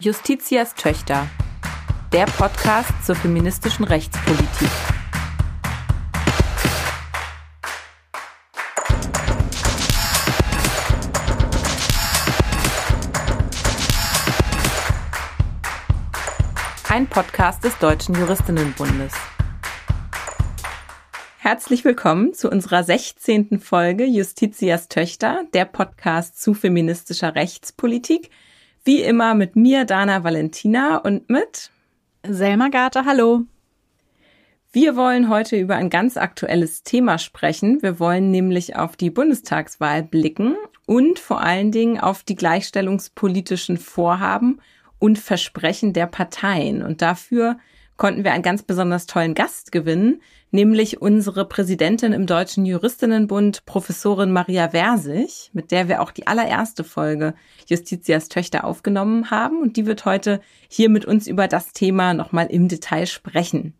Justitias Töchter, der Podcast zur feministischen Rechtspolitik. Ein Podcast des Deutschen Juristinnenbundes. Herzlich willkommen zu unserer 16. Folge Justitias Töchter, der Podcast zu feministischer Rechtspolitik – wie immer mit mir, Dana Valentina und mit Selma Garte, hallo. Wir wollen heute über ein ganz aktuelles Thema sprechen. Wir wollen nämlich auf die Bundestagswahl blicken und vor allen Dingen auf die gleichstellungspolitischen Vorhaben und Versprechen der Parteien. Und dafür konnten wir einen ganz besonders tollen Gast gewinnen, nämlich unsere Präsidentin im Deutschen Juristinnenbund, Professorin Maria Versich, mit der wir auch die allererste Folge Justitias Töchter aufgenommen haben. Und die wird heute hier mit uns über das Thema nochmal im Detail sprechen.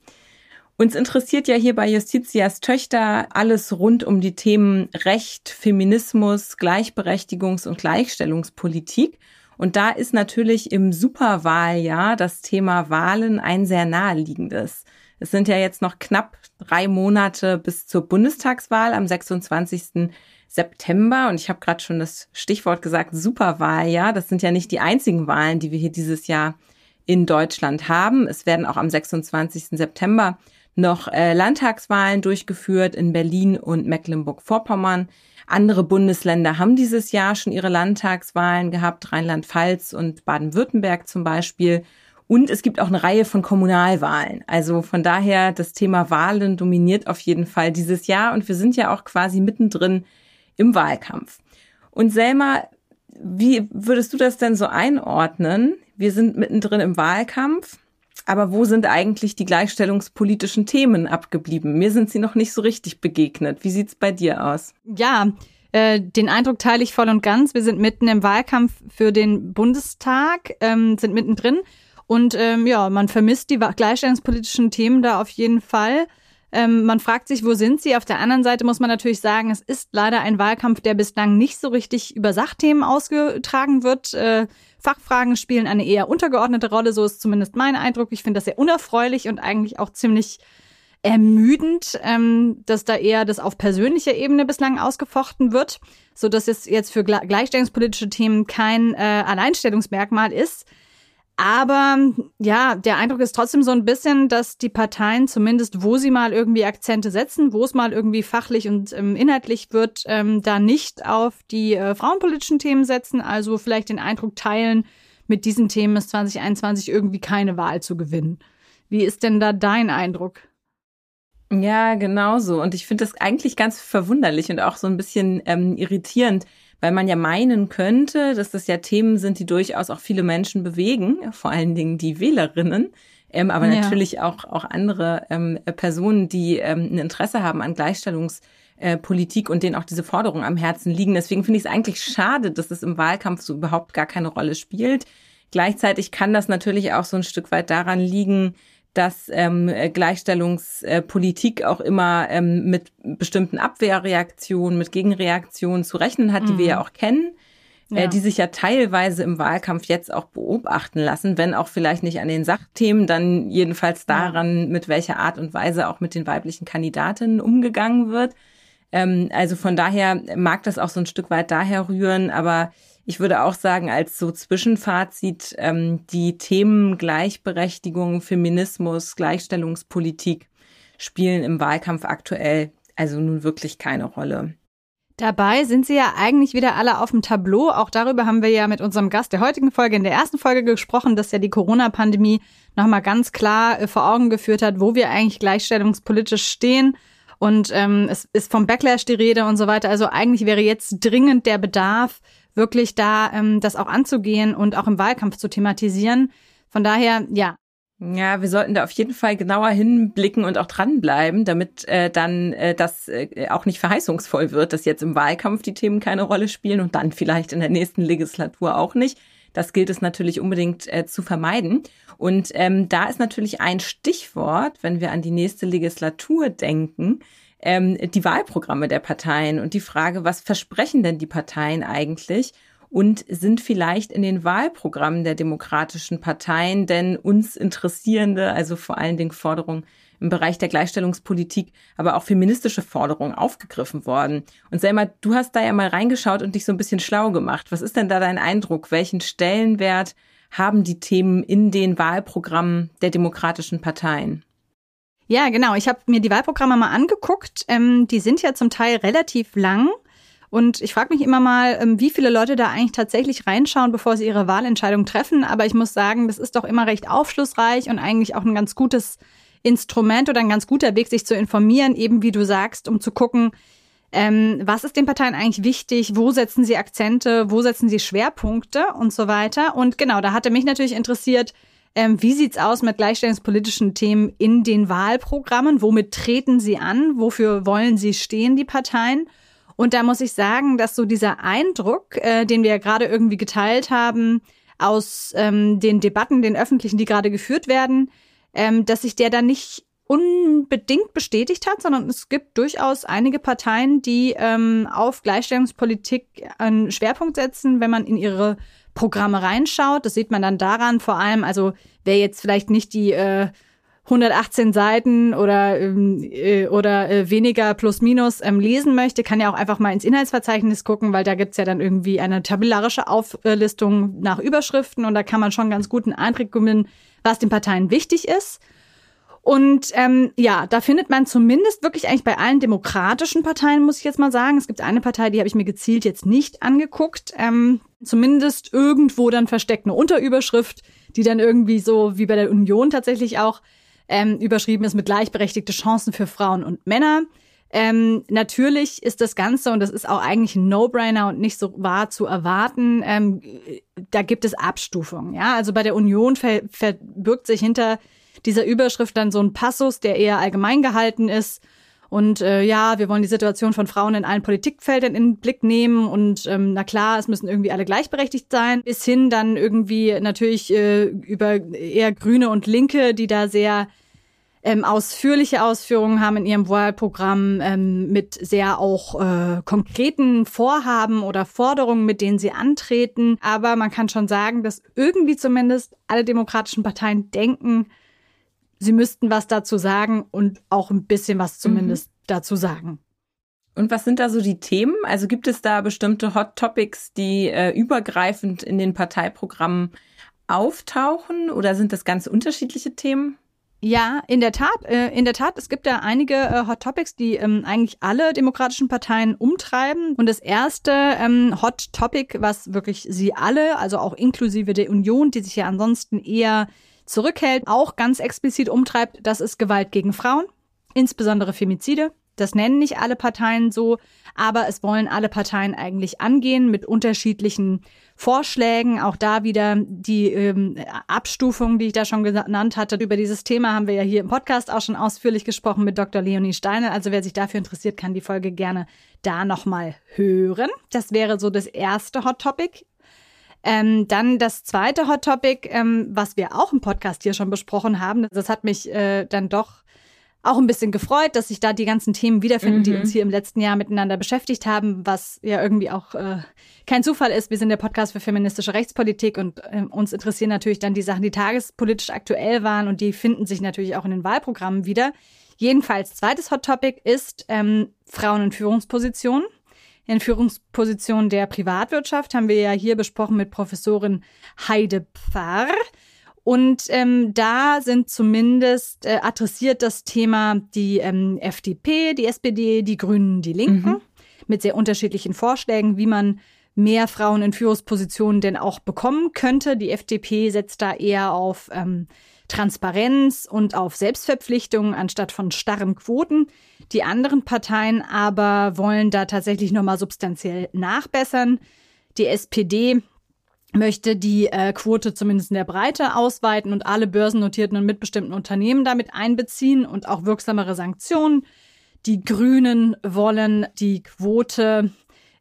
Uns interessiert ja hier bei Justitias Töchter alles rund um die Themen Recht, Feminismus, Gleichberechtigungs- und Gleichstellungspolitik. Und da ist natürlich im Superwahljahr das Thema Wahlen ein sehr naheliegendes. Es sind ja jetzt noch knapp drei Monate bis zur Bundestagswahl am 26. September. Und ich habe gerade schon das Stichwort gesagt, Superwahljahr. Das sind ja nicht die einzigen Wahlen, die wir hier dieses Jahr in Deutschland haben. Es werden auch am 26. September noch äh, Landtagswahlen durchgeführt in Berlin und Mecklenburg-Vorpommern. Andere Bundesländer haben dieses Jahr schon ihre Landtagswahlen gehabt, Rheinland-Pfalz und Baden-Württemberg zum Beispiel. Und es gibt auch eine Reihe von Kommunalwahlen. Also von daher, das Thema Wahlen dominiert auf jeden Fall dieses Jahr. Und wir sind ja auch quasi mittendrin im Wahlkampf. Und Selma, wie würdest du das denn so einordnen? Wir sind mittendrin im Wahlkampf. Aber wo sind eigentlich die gleichstellungspolitischen Themen abgeblieben? Mir sind sie noch nicht so richtig begegnet. Wie sieht's bei dir aus? Ja, äh, den Eindruck teile ich voll und ganz. Wir sind mitten im Wahlkampf für den Bundestag, ähm, sind mittendrin. Und ähm, ja, man vermisst die gleichstellungspolitischen Themen da auf jeden Fall. Ähm, man fragt sich, wo sind sie? Auf der anderen Seite muss man natürlich sagen, es ist leider ein Wahlkampf, der bislang nicht so richtig über Sachthemen ausgetragen wird. Äh, Fachfragen spielen eine eher untergeordnete Rolle, so ist zumindest mein Eindruck. Ich finde das sehr unerfreulich und eigentlich auch ziemlich ermüdend, ähm, dass da eher das auf persönlicher Ebene bislang ausgefochten wird, so dass es jetzt für gleichstellungspolitische Themen kein äh, Alleinstellungsmerkmal ist. Aber ja, der Eindruck ist trotzdem so ein bisschen, dass die Parteien zumindest, wo sie mal irgendwie Akzente setzen, wo es mal irgendwie fachlich und ähm, inhaltlich wird, ähm, da nicht auf die äh, frauenpolitischen Themen setzen. Also vielleicht den Eindruck teilen, mit diesen Themen ist 2021 irgendwie keine Wahl zu gewinnen. Wie ist denn da dein Eindruck? Ja, genau so. Und ich finde das eigentlich ganz verwunderlich und auch so ein bisschen ähm, irritierend, weil man ja meinen könnte, dass das ja Themen sind, die durchaus auch viele Menschen bewegen, vor allen Dingen die Wählerinnen, ähm, aber ja. natürlich auch, auch andere ähm, Personen, die ähm, ein Interesse haben an Gleichstellungspolitik und denen auch diese Forderungen am Herzen liegen. Deswegen finde ich es eigentlich schade, dass es im Wahlkampf so überhaupt gar keine Rolle spielt. Gleichzeitig kann das natürlich auch so ein Stück weit daran liegen, dass ähm, Gleichstellungspolitik auch immer ähm, mit bestimmten Abwehrreaktionen, mit Gegenreaktionen zu rechnen hat, die mhm. wir ja auch kennen, äh, ja. Äh, die sich ja teilweise im Wahlkampf jetzt auch beobachten lassen, wenn auch vielleicht nicht an den Sachthemen, dann jedenfalls daran, ja. mit welcher Art und Weise auch mit den weiblichen Kandidatinnen umgegangen wird. Ähm, also von daher mag das auch so ein Stück weit daher rühren, aber ich würde auch sagen, als so Zwischenfazit, ähm, die Themen Gleichberechtigung, Feminismus, Gleichstellungspolitik spielen im Wahlkampf aktuell also nun wirklich keine Rolle. Dabei sind sie ja eigentlich wieder alle auf dem Tableau. Auch darüber haben wir ja mit unserem Gast der heutigen Folge in der ersten Folge gesprochen, dass ja die Corona-Pandemie nochmal ganz klar äh, vor Augen geführt hat, wo wir eigentlich gleichstellungspolitisch stehen. Und ähm, es ist vom Backlash die Rede und so weiter. Also eigentlich wäre jetzt dringend der Bedarf, wirklich da ähm, das auch anzugehen und auch im Wahlkampf zu thematisieren. Von daher, ja. Ja, wir sollten da auf jeden Fall genauer hinblicken und auch dranbleiben, damit äh, dann äh, das äh, auch nicht verheißungsvoll wird, dass jetzt im Wahlkampf die Themen keine Rolle spielen und dann vielleicht in der nächsten Legislatur auch nicht. Das gilt es natürlich unbedingt äh, zu vermeiden. Und ähm, da ist natürlich ein Stichwort, wenn wir an die nächste Legislatur denken, ähm, die Wahlprogramme der Parteien und die Frage, was versprechen denn die Parteien eigentlich? und sind vielleicht in den Wahlprogrammen der demokratischen Parteien denn uns interessierende, also vor allen Dingen Forderungen im Bereich der Gleichstellungspolitik, aber auch feministische Forderungen aufgegriffen worden. Und Selma, du hast da ja mal reingeschaut und dich so ein bisschen schlau gemacht. Was ist denn da dein Eindruck? Welchen Stellenwert haben die Themen in den Wahlprogrammen der demokratischen Parteien? Ja, genau. Ich habe mir die Wahlprogramme mal angeguckt. Ähm, die sind ja zum Teil relativ lang. Und ich frage mich immer mal, ähm, wie viele Leute da eigentlich tatsächlich reinschauen, bevor sie ihre Wahlentscheidung treffen. Aber ich muss sagen, das ist doch immer recht aufschlussreich und eigentlich auch ein ganz gutes Instrument oder ein ganz guter Weg, sich zu informieren, eben wie du sagst, um zu gucken, ähm, was ist den Parteien eigentlich wichtig, wo setzen sie Akzente, wo setzen sie Schwerpunkte und so weiter. Und genau, da hatte mich natürlich interessiert, ähm, wie sieht's aus mit gleichstellungspolitischen Themen in den Wahlprogrammen? Womit treten sie an? Wofür wollen sie stehen, die Parteien? Und da muss ich sagen, dass so dieser Eindruck, äh, den wir ja gerade irgendwie geteilt haben, aus ähm, den Debatten, den öffentlichen, die gerade geführt werden, ähm, dass sich der dann nicht unbedingt bestätigt hat, sondern es gibt durchaus einige Parteien, die ähm, auf Gleichstellungspolitik einen Schwerpunkt setzen, wenn man in ihre Programme reinschaut. Das sieht man dann daran vor allem, also wer jetzt vielleicht nicht die äh, 118 Seiten oder, ähm, äh, oder äh, weniger plus minus ähm, lesen möchte, kann ja auch einfach mal ins Inhaltsverzeichnis gucken, weil da gibt's ja dann irgendwie eine tabellarische Auflistung nach Überschriften und da kann man schon ganz guten Eindruck gewinnen, was den Parteien wichtig ist. Und ähm, ja, da findet man zumindest wirklich eigentlich bei allen demokratischen Parteien, muss ich jetzt mal sagen. Es gibt eine Partei, die habe ich mir gezielt jetzt nicht angeguckt. Ähm, zumindest irgendwo dann versteckt eine Unterüberschrift, die dann irgendwie so wie bei der Union tatsächlich auch ähm, überschrieben ist mit gleichberechtigte Chancen für Frauen und Männer. Ähm, natürlich ist das Ganze, und das ist auch eigentlich ein No-Brainer und nicht so wahr zu erwarten, ähm, da gibt es Abstufungen. Ja, also bei der Union ver verbirgt sich hinter dieser Überschrift dann so ein Passus, der eher allgemein gehalten ist. Und äh, ja, wir wollen die Situation von Frauen in allen Politikfeldern in den Blick nehmen. Und ähm, na klar, es müssen irgendwie alle gleichberechtigt sein. Bis hin dann irgendwie natürlich äh, über eher Grüne und Linke, die da sehr ähm, ausführliche Ausführungen haben in ihrem Wahlprogramm ähm, mit sehr auch äh, konkreten Vorhaben oder Forderungen, mit denen sie antreten. Aber man kann schon sagen, dass irgendwie zumindest alle demokratischen Parteien denken, sie müssten was dazu sagen und auch ein bisschen was zumindest mhm. dazu sagen. Und was sind da so die Themen? Also gibt es da bestimmte Hot Topics, die äh, übergreifend in den Parteiprogrammen auftauchen oder sind das ganz unterschiedliche Themen? Ja, in der Tat, äh, in der Tat, es gibt da einige äh, Hot Topics, die ähm, eigentlich alle demokratischen Parteien umtreiben. Und das erste ähm, Hot Topic, was wirklich sie alle, also auch inklusive der Union, die sich ja ansonsten eher zurückhält, auch ganz explizit umtreibt, das ist Gewalt gegen Frauen, insbesondere Femizide. Das nennen nicht alle Parteien so, aber es wollen alle Parteien eigentlich angehen mit unterschiedlichen Vorschlägen. Auch da wieder die ähm, Abstufung, die ich da schon genannt hatte. Über dieses Thema haben wir ja hier im Podcast auch schon ausführlich gesprochen mit Dr. Leonie Steiner. Also wer sich dafür interessiert, kann die Folge gerne da nochmal hören. Das wäre so das erste Hot Topic. Ähm, dann das zweite Hot Topic, ähm, was wir auch im Podcast hier schon besprochen haben. Das hat mich äh, dann doch auch ein bisschen gefreut, dass sich da die ganzen Themen wiederfinden, mhm. die uns hier im letzten Jahr miteinander beschäftigt haben, was ja irgendwie auch äh, kein Zufall ist. Wir sind der Podcast für feministische Rechtspolitik und äh, uns interessieren natürlich dann die Sachen, die tagespolitisch aktuell waren und die finden sich natürlich auch in den Wahlprogrammen wieder. Jedenfalls, zweites Hot Topic ist ähm, Frauen in Führungspositionen. In Führungspositionen der Privatwirtschaft haben wir ja hier besprochen mit Professorin Heide Pfarr. Und ähm, da sind zumindest äh, adressiert das Thema die ähm, FDP, die SPD, die Grünen, die Linken mhm. mit sehr unterschiedlichen Vorschlägen, wie man mehr Frauen in Führungspositionen denn auch bekommen könnte. Die FDP setzt da eher auf ähm, Transparenz und auf Selbstverpflichtungen anstatt von starren Quoten. Die anderen Parteien aber wollen da tatsächlich nochmal substanziell nachbessern. Die SPD möchte die äh, Quote zumindest in der Breite ausweiten und alle börsennotierten und mitbestimmten Unternehmen damit einbeziehen und auch wirksamere Sanktionen. Die Grünen wollen die Quote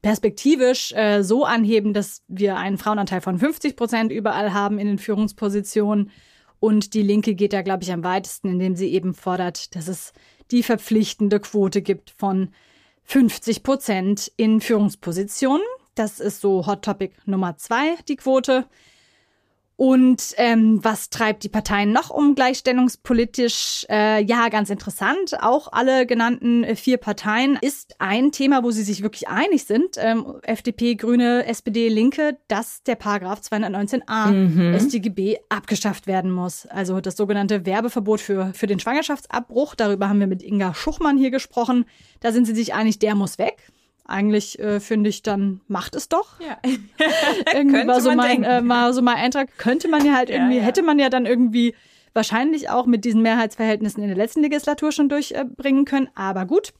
perspektivisch äh, so anheben, dass wir einen Frauenanteil von 50 Prozent überall haben in den Führungspositionen. Und die Linke geht da, glaube ich, am weitesten, indem sie eben fordert, dass es die verpflichtende Quote gibt von 50 Prozent in Führungspositionen. Das ist so Hot Topic Nummer zwei, die Quote. Und ähm, was treibt die Parteien noch um gleichstellungspolitisch? Äh, ja, ganz interessant. Auch alle genannten äh, vier Parteien ist ein Thema, wo sie sich wirklich einig sind. Ähm, FDP, Grüne, SPD, Linke, dass der Paragraph 219a mhm. StGB abgeschafft werden muss. Also das sogenannte Werbeverbot für, für den Schwangerschaftsabbruch. Darüber haben wir mit Inga Schuchmann hier gesprochen. Da sind sie sich einig, der muss weg eigentlich äh, finde ich, dann macht es doch. Ja. irgendwie war so mein, äh, mal so mein Eintrag, könnte man ja halt irgendwie, ja, ja. hätte man ja dann irgendwie wahrscheinlich auch mit diesen Mehrheitsverhältnissen in der letzten Legislatur schon durchbringen können. Aber gut.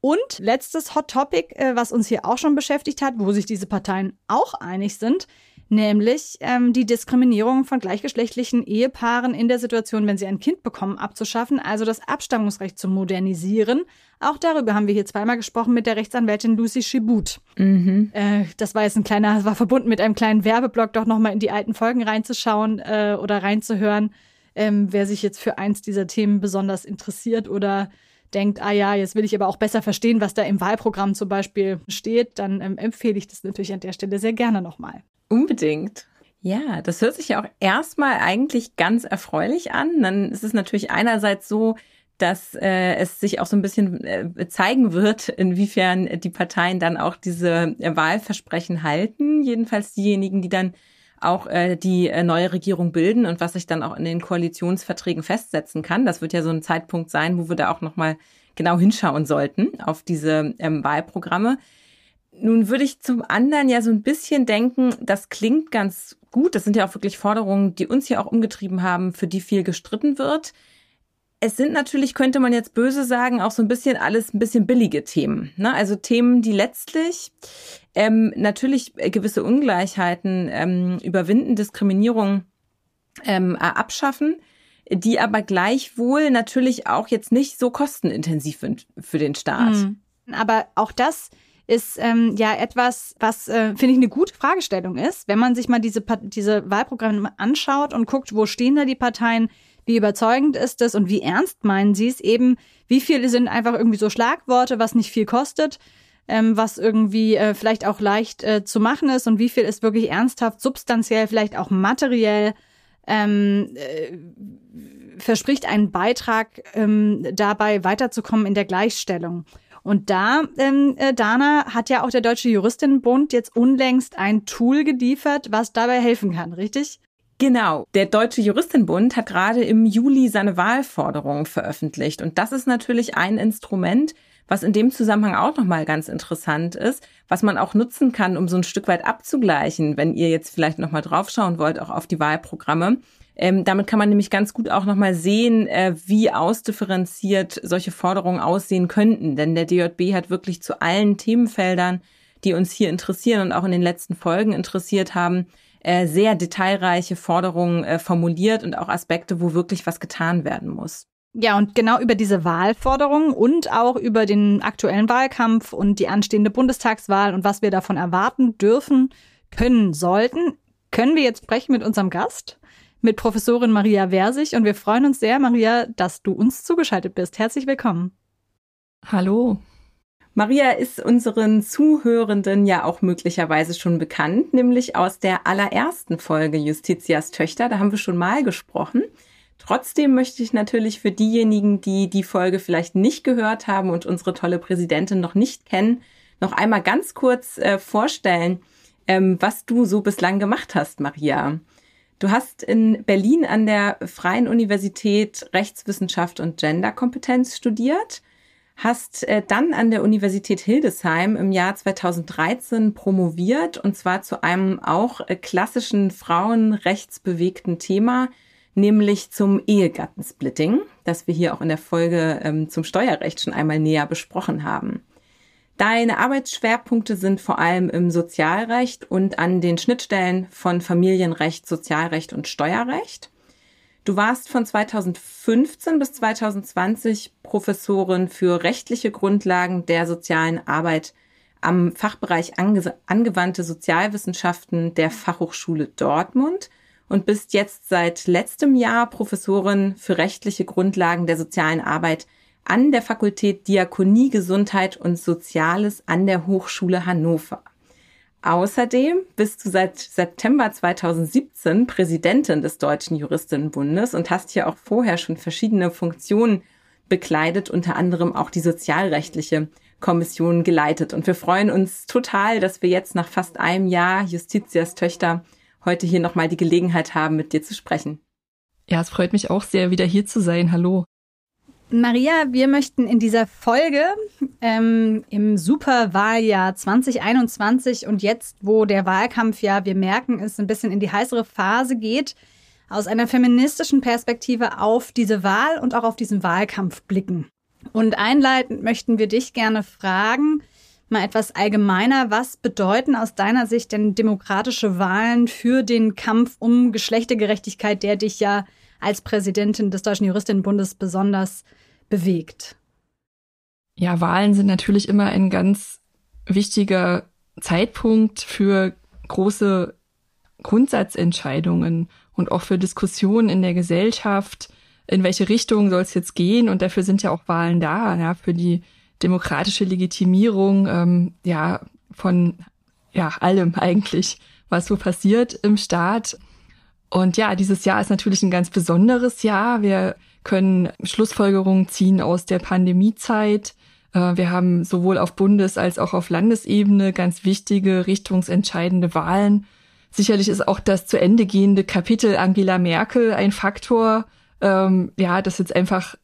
Und letztes Hot Topic, äh, was uns hier auch schon beschäftigt hat, wo sich diese Parteien auch einig sind, nämlich ähm, die Diskriminierung von gleichgeschlechtlichen Ehepaaren in der Situation, wenn sie ein Kind bekommen, abzuschaffen, also das Abstammungsrecht zu modernisieren. Auch darüber haben wir hier zweimal gesprochen mit der Rechtsanwältin Lucy Schibut. Mhm. Äh, das war jetzt ein kleiner, war verbunden mit einem kleinen Werbeblock, doch nochmal in die alten Folgen reinzuschauen äh, oder reinzuhören. Ähm, wer sich jetzt für eins dieser Themen besonders interessiert oder denkt, ah ja, jetzt will ich aber auch besser verstehen, was da im Wahlprogramm zum Beispiel steht, dann ähm, empfehle ich das natürlich an der Stelle sehr gerne nochmal. Unbedingt. Ja, das hört sich ja auch erstmal eigentlich ganz erfreulich an. Dann ist es natürlich einerseits so, dass äh, es sich auch so ein bisschen äh, zeigen wird, inwiefern die Parteien dann auch diese äh, Wahlversprechen halten. Jedenfalls diejenigen, die dann auch äh, die äh, neue Regierung bilden und was sich dann auch in den Koalitionsverträgen festsetzen kann. Das wird ja so ein Zeitpunkt sein, wo wir da auch nochmal genau hinschauen sollten auf diese ähm, Wahlprogramme. Nun würde ich zum anderen ja so ein bisschen denken, das klingt ganz gut. Das sind ja auch wirklich Forderungen, die uns hier auch umgetrieben haben, für die viel gestritten wird. Es sind natürlich, könnte man jetzt böse sagen, auch so ein bisschen alles ein bisschen billige Themen. Ne? Also Themen, die letztlich ähm, natürlich gewisse Ungleichheiten ähm, überwinden, Diskriminierung ähm, abschaffen, die aber gleichwohl natürlich auch jetzt nicht so kostenintensiv sind für den Staat. Mhm. Aber auch das ist ähm, ja etwas, was, äh, finde ich, eine gute Fragestellung ist, wenn man sich mal diese, diese Wahlprogramme anschaut und guckt, wo stehen da die Parteien, wie überzeugend ist es und wie ernst meinen sie es eben, wie viele sind einfach irgendwie so Schlagworte, was nicht viel kostet, ähm, was irgendwie äh, vielleicht auch leicht äh, zu machen ist? Und wie viel ist wirklich ernsthaft, substanziell, vielleicht auch materiell ähm, äh, verspricht einen Beitrag ähm, dabei weiterzukommen in der Gleichstellung. Und da, ähm, äh, Dana, hat ja auch der Deutsche Juristinnenbund jetzt unlängst ein Tool geliefert, was dabei helfen kann, richtig? Genau. Der Deutsche Juristinnenbund hat gerade im Juli seine Wahlforderungen veröffentlicht. Und das ist natürlich ein Instrument, was in dem Zusammenhang auch nochmal ganz interessant ist, was man auch nutzen kann, um so ein Stück weit abzugleichen, wenn ihr jetzt vielleicht nochmal draufschauen wollt, auch auf die Wahlprogramme. Ähm, damit kann man nämlich ganz gut auch nochmal sehen, äh, wie ausdifferenziert solche Forderungen aussehen könnten. Denn der DJB hat wirklich zu allen Themenfeldern, die uns hier interessieren und auch in den letzten Folgen interessiert haben, äh, sehr detailreiche Forderungen äh, formuliert und auch Aspekte, wo wirklich was getan werden muss. Ja, und genau über diese Wahlforderungen und auch über den aktuellen Wahlkampf und die anstehende Bundestagswahl und was wir davon erwarten dürfen, können, sollten, können wir jetzt sprechen mit unserem Gast mit Professorin Maria Versich und wir freuen uns sehr, Maria, dass du uns zugeschaltet bist. Herzlich willkommen. Hallo. Maria ist unseren Zuhörenden ja auch möglicherweise schon bekannt, nämlich aus der allerersten Folge Justitias Töchter. Da haben wir schon mal gesprochen. Trotzdem möchte ich natürlich für diejenigen, die die Folge vielleicht nicht gehört haben und unsere tolle Präsidentin noch nicht kennen, noch einmal ganz kurz äh, vorstellen, ähm, was du so bislang gemacht hast, Maria. Du hast in Berlin an der Freien Universität Rechtswissenschaft und Genderkompetenz studiert, hast äh, dann an der Universität Hildesheim im Jahr 2013 promoviert und zwar zu einem auch äh, klassischen frauenrechtsbewegten Thema, nämlich zum Ehegattensplitting, das wir hier auch in der Folge ähm, zum Steuerrecht schon einmal näher besprochen haben. Deine Arbeitsschwerpunkte sind vor allem im Sozialrecht und an den Schnittstellen von Familienrecht, Sozialrecht und Steuerrecht. Du warst von 2015 bis 2020 Professorin für rechtliche Grundlagen der sozialen Arbeit am Fachbereich ange angewandte Sozialwissenschaften der Fachhochschule Dortmund und bist jetzt seit letztem Jahr Professorin für rechtliche Grundlagen der sozialen Arbeit an der Fakultät Diakonie, Gesundheit und Soziales an der Hochschule Hannover. Außerdem bist du seit September 2017 Präsidentin des Deutschen Juristinnenbundes und hast hier auch vorher schon verschiedene Funktionen bekleidet, unter anderem auch die sozialrechtliche Kommission geleitet. Und wir freuen uns total, dass wir jetzt nach fast einem Jahr Justitias Töchter heute hier nochmal die Gelegenheit haben, mit dir zu sprechen. Ja, es freut mich auch sehr, wieder hier zu sein. Hallo. Maria, wir möchten in dieser Folge ähm, im Superwahljahr 2021 und jetzt, wo der Wahlkampf ja, wir merken, es ein bisschen in die heißere Phase geht, aus einer feministischen Perspektive auf diese Wahl und auch auf diesen Wahlkampf blicken. Und einleitend möchten wir dich gerne fragen, mal etwas allgemeiner, was bedeuten aus deiner Sicht denn demokratische Wahlen für den Kampf um Geschlechtergerechtigkeit, der dich ja als Präsidentin des Deutschen Juristinnenbundes besonders bewegt? Ja, Wahlen sind natürlich immer ein ganz wichtiger Zeitpunkt für große Grundsatzentscheidungen und auch für Diskussionen in der Gesellschaft. In welche Richtung soll es jetzt gehen? Und dafür sind ja auch Wahlen da, ja, für die demokratische Legitimierung, ähm, ja, von ja allem eigentlich, was so passiert im Staat. Und ja, dieses Jahr ist natürlich ein ganz besonderes Jahr. Wir können Schlussfolgerungen ziehen aus der Pandemiezeit. Äh, wir haben sowohl auf Bundes- als auch auf Landesebene ganz wichtige, richtungsentscheidende Wahlen. Sicherlich ist auch das zu Ende gehende Kapitel Angela Merkel ein Faktor, ähm, ja, dass jetzt einfach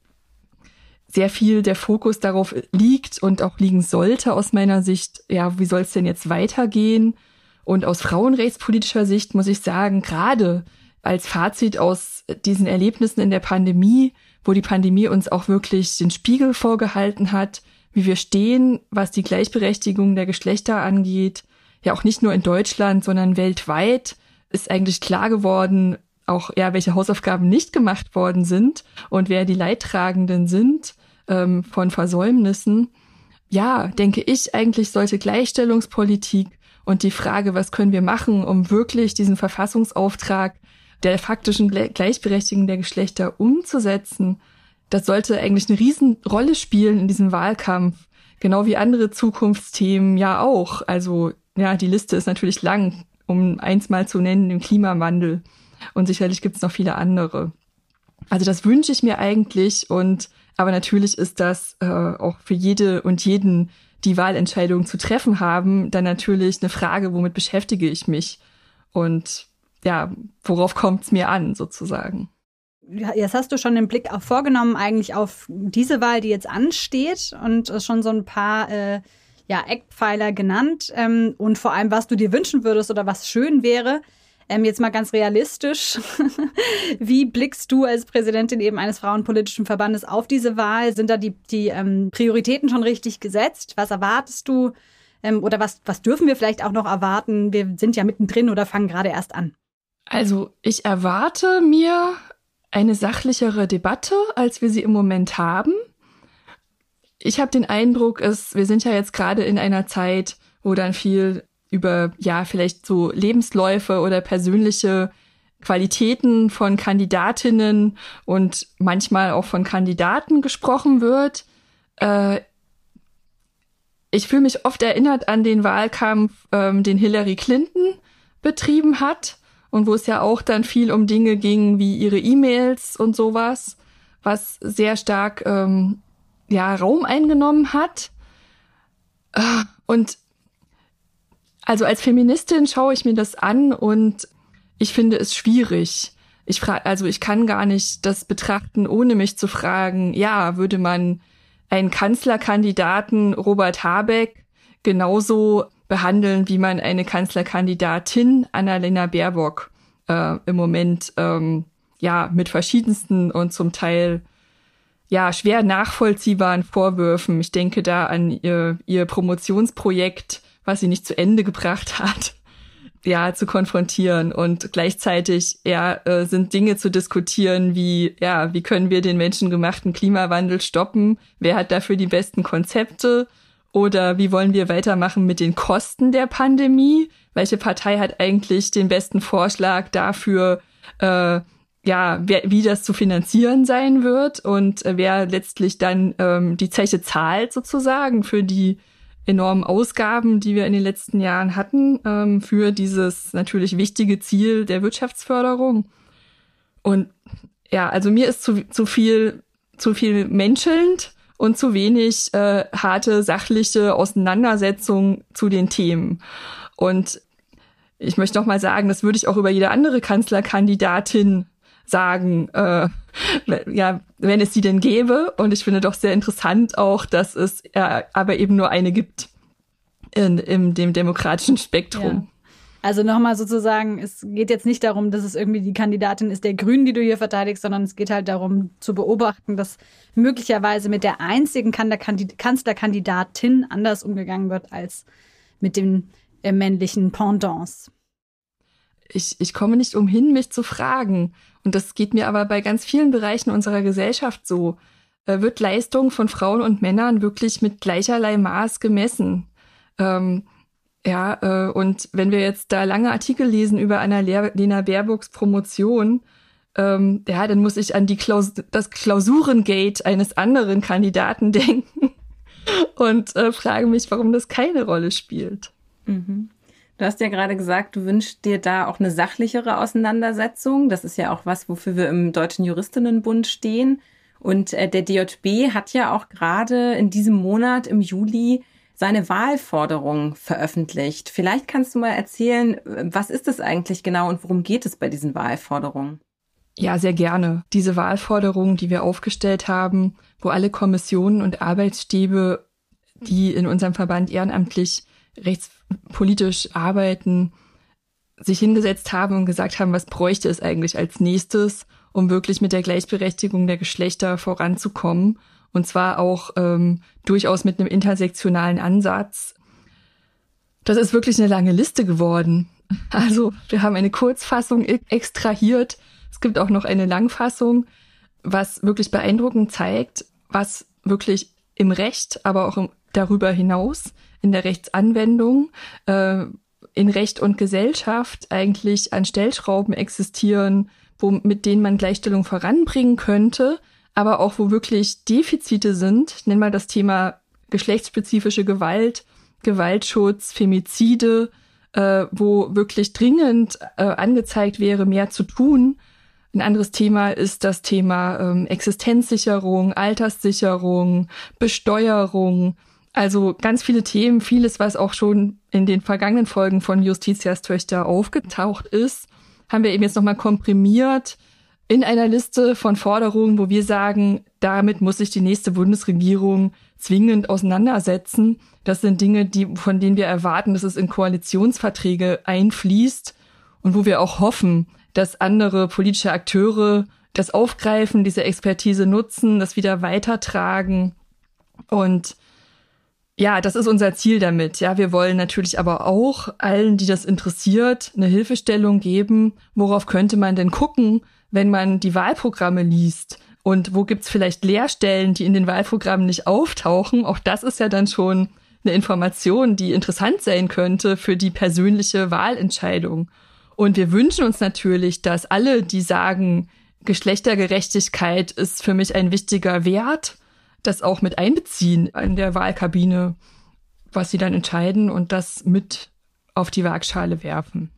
sehr viel der Fokus darauf liegt und auch liegen sollte aus meiner Sicht, ja, wie soll es denn jetzt weitergehen? Und aus frauenrechtspolitischer Sicht muss ich sagen, gerade als Fazit aus diesen Erlebnissen in der Pandemie, wo die Pandemie uns auch wirklich den Spiegel vorgehalten hat, wie wir stehen, was die Gleichberechtigung der Geschlechter angeht, ja auch nicht nur in Deutschland, sondern weltweit, ist eigentlich klar geworden, auch ja, welche Hausaufgaben nicht gemacht worden sind und wer die Leidtragenden sind ähm, von Versäumnissen. Ja, denke ich, eigentlich sollte Gleichstellungspolitik und die Frage, was können wir machen, um wirklich diesen Verfassungsauftrag der faktischen Gleichberechtigung der Geschlechter umzusetzen, das sollte eigentlich eine Riesenrolle spielen in diesem Wahlkampf. Genau wie andere Zukunftsthemen ja auch. Also, ja, die Liste ist natürlich lang, um eins mal zu nennen, den Klimawandel. Und sicherlich gibt es noch viele andere. Also das wünsche ich mir eigentlich und aber natürlich ist das äh, auch für jede und jeden, die Wahlentscheidungen zu treffen haben, dann natürlich eine Frage, womit beschäftige ich mich? Und ja, worauf kommt es mir an, sozusagen. Jetzt hast du schon den Blick auch vorgenommen, eigentlich auf diese Wahl, die jetzt ansteht und schon so ein paar äh, ja, Eckpfeiler genannt ähm, und vor allem, was du dir wünschen würdest oder was schön wäre. Ähm, jetzt mal ganz realistisch. Wie blickst du als Präsidentin eben eines frauenpolitischen Verbandes auf diese Wahl? Sind da die, die ähm, Prioritäten schon richtig gesetzt? Was erwartest du? Ähm, oder was, was dürfen wir vielleicht auch noch erwarten? Wir sind ja mittendrin oder fangen gerade erst an. Also ich erwarte mir eine sachlichere Debatte, als wir sie im Moment haben. Ich habe den Eindruck, es, wir sind ja jetzt gerade in einer Zeit, wo dann viel über ja vielleicht so Lebensläufe oder persönliche Qualitäten von Kandidatinnen und manchmal auch von Kandidaten gesprochen wird. Äh, ich fühle mich oft erinnert an den Wahlkampf, ähm, den Hillary Clinton betrieben hat und wo es ja auch dann viel um Dinge ging wie ihre E-Mails und sowas, was sehr stark ähm, ja Raum eingenommen hat. Äh, und also als Feministin schaue ich mir das an und ich finde es schwierig. Ich frage, also ich kann gar nicht das betrachten, ohne mich zu fragen, ja, würde man einen Kanzlerkandidaten Robert Habeck genauso behandeln, wie man eine Kanzlerkandidatin Annalena Baerbock äh, im Moment ähm, ja mit verschiedensten und zum Teil ja schwer nachvollziehbaren Vorwürfen. Ich denke da an ihr, ihr Promotionsprojekt, was sie nicht zu Ende gebracht hat, ja zu konfrontieren und gleichzeitig ja äh, sind Dinge zu diskutieren wie ja wie können wir den menschengemachten Klimawandel stoppen? Wer hat dafür die besten Konzepte? Oder wie wollen wir weitermachen mit den Kosten der Pandemie? Welche Partei hat eigentlich den besten Vorschlag dafür, äh, ja, wer, wie das zu finanzieren sein wird und äh, wer letztlich dann ähm, die Zeche zahlt sozusagen für die enormen Ausgaben, die wir in den letzten Jahren hatten, ähm, für dieses natürlich wichtige Ziel der Wirtschaftsförderung. Und ja, also mir ist zu, zu viel, zu viel menschelnd und zu wenig äh, harte sachliche Auseinandersetzung zu den Themen. Und ich möchte noch mal sagen, das würde ich auch über jede andere Kanzlerkandidatin sagen, äh, ja, wenn es sie denn gäbe. Und ich finde doch sehr interessant auch, dass es äh, aber eben nur eine gibt in, in dem demokratischen Spektrum. Ja. Also nochmal sozusagen, es geht jetzt nicht darum, dass es irgendwie die Kandidatin ist der Grünen, die du hier verteidigst, sondern es geht halt darum zu beobachten, dass möglicherweise mit der einzigen Kanzlerkandidatin anders umgegangen wird als mit den äh, männlichen Pendants. Ich, ich komme nicht umhin, mich zu fragen. Und das geht mir aber bei ganz vielen Bereichen unserer Gesellschaft so. Äh, wird Leistung von Frauen und Männern wirklich mit gleicherlei Maß gemessen? Ähm, ja, äh, und wenn wir jetzt da lange Artikel lesen über Annalena Baerbocks Promotion, ähm, ja, dann muss ich an die Klaus das Klausurengate eines anderen Kandidaten denken und äh, frage mich, warum das keine Rolle spielt. Mhm. Du hast ja gerade gesagt, du wünschst dir da auch eine sachlichere Auseinandersetzung. Das ist ja auch was, wofür wir im Deutschen Juristinnenbund stehen. Und äh, der DJB hat ja auch gerade in diesem Monat im Juli seine Wahlforderung veröffentlicht. Vielleicht kannst du mal erzählen, was ist das eigentlich genau und worum geht es bei diesen Wahlforderungen? Ja, sehr gerne. Diese Wahlforderungen, die wir aufgestellt haben, wo alle Kommissionen und Arbeitsstäbe, die in unserem Verband ehrenamtlich rechtspolitisch arbeiten, sich hingesetzt haben und gesagt haben, was bräuchte es eigentlich als nächstes, um wirklich mit der Gleichberechtigung der Geschlechter voranzukommen. Und zwar auch ähm, durchaus mit einem intersektionalen Ansatz. Das ist wirklich eine lange Liste geworden. Also wir haben eine Kurzfassung e-, extrahiert. Es gibt auch noch eine Langfassung, was wirklich beeindruckend zeigt, was wirklich im Recht, aber auch darüber hinaus in der Rechtsanwendung, äh, in Recht und Gesellschaft eigentlich an Stellschrauben existieren, wo, mit denen man Gleichstellung voranbringen könnte, aber auch wo wirklich Defizite sind. Ich nenne mal das Thema geschlechtsspezifische Gewalt, Gewaltschutz, Femizide, äh, wo wirklich dringend äh, angezeigt wäre, mehr zu tun. Ein anderes Thema ist das Thema ähm, Existenzsicherung, Alterssicherung, Besteuerung. Also ganz viele Themen, vieles, was auch schon in den vergangenen Folgen von Justitias Töchter aufgetaucht ist, haben wir eben jetzt nochmal komprimiert in einer Liste von Forderungen, wo wir sagen, damit muss sich die nächste Bundesregierung zwingend auseinandersetzen. Das sind Dinge, die, von denen wir erwarten, dass es in Koalitionsverträge einfließt und wo wir auch hoffen, dass andere politische Akteure das aufgreifen, diese Expertise nutzen, das wieder weitertragen. Und ja, das ist unser Ziel damit. Ja, wir wollen natürlich aber auch allen, die das interessiert, eine Hilfestellung geben. Worauf könnte man denn gucken, wenn man die Wahlprogramme liest und wo gibt's vielleicht Leerstellen, die in den Wahlprogrammen nicht auftauchen, auch das ist ja dann schon eine Information, die interessant sein könnte für die persönliche Wahlentscheidung. Und wir wünschen uns natürlich, dass alle, die sagen, Geschlechtergerechtigkeit ist für mich ein wichtiger Wert, das auch mit einbeziehen in der Wahlkabine, was sie dann entscheiden und das mit auf die Waagschale werfen.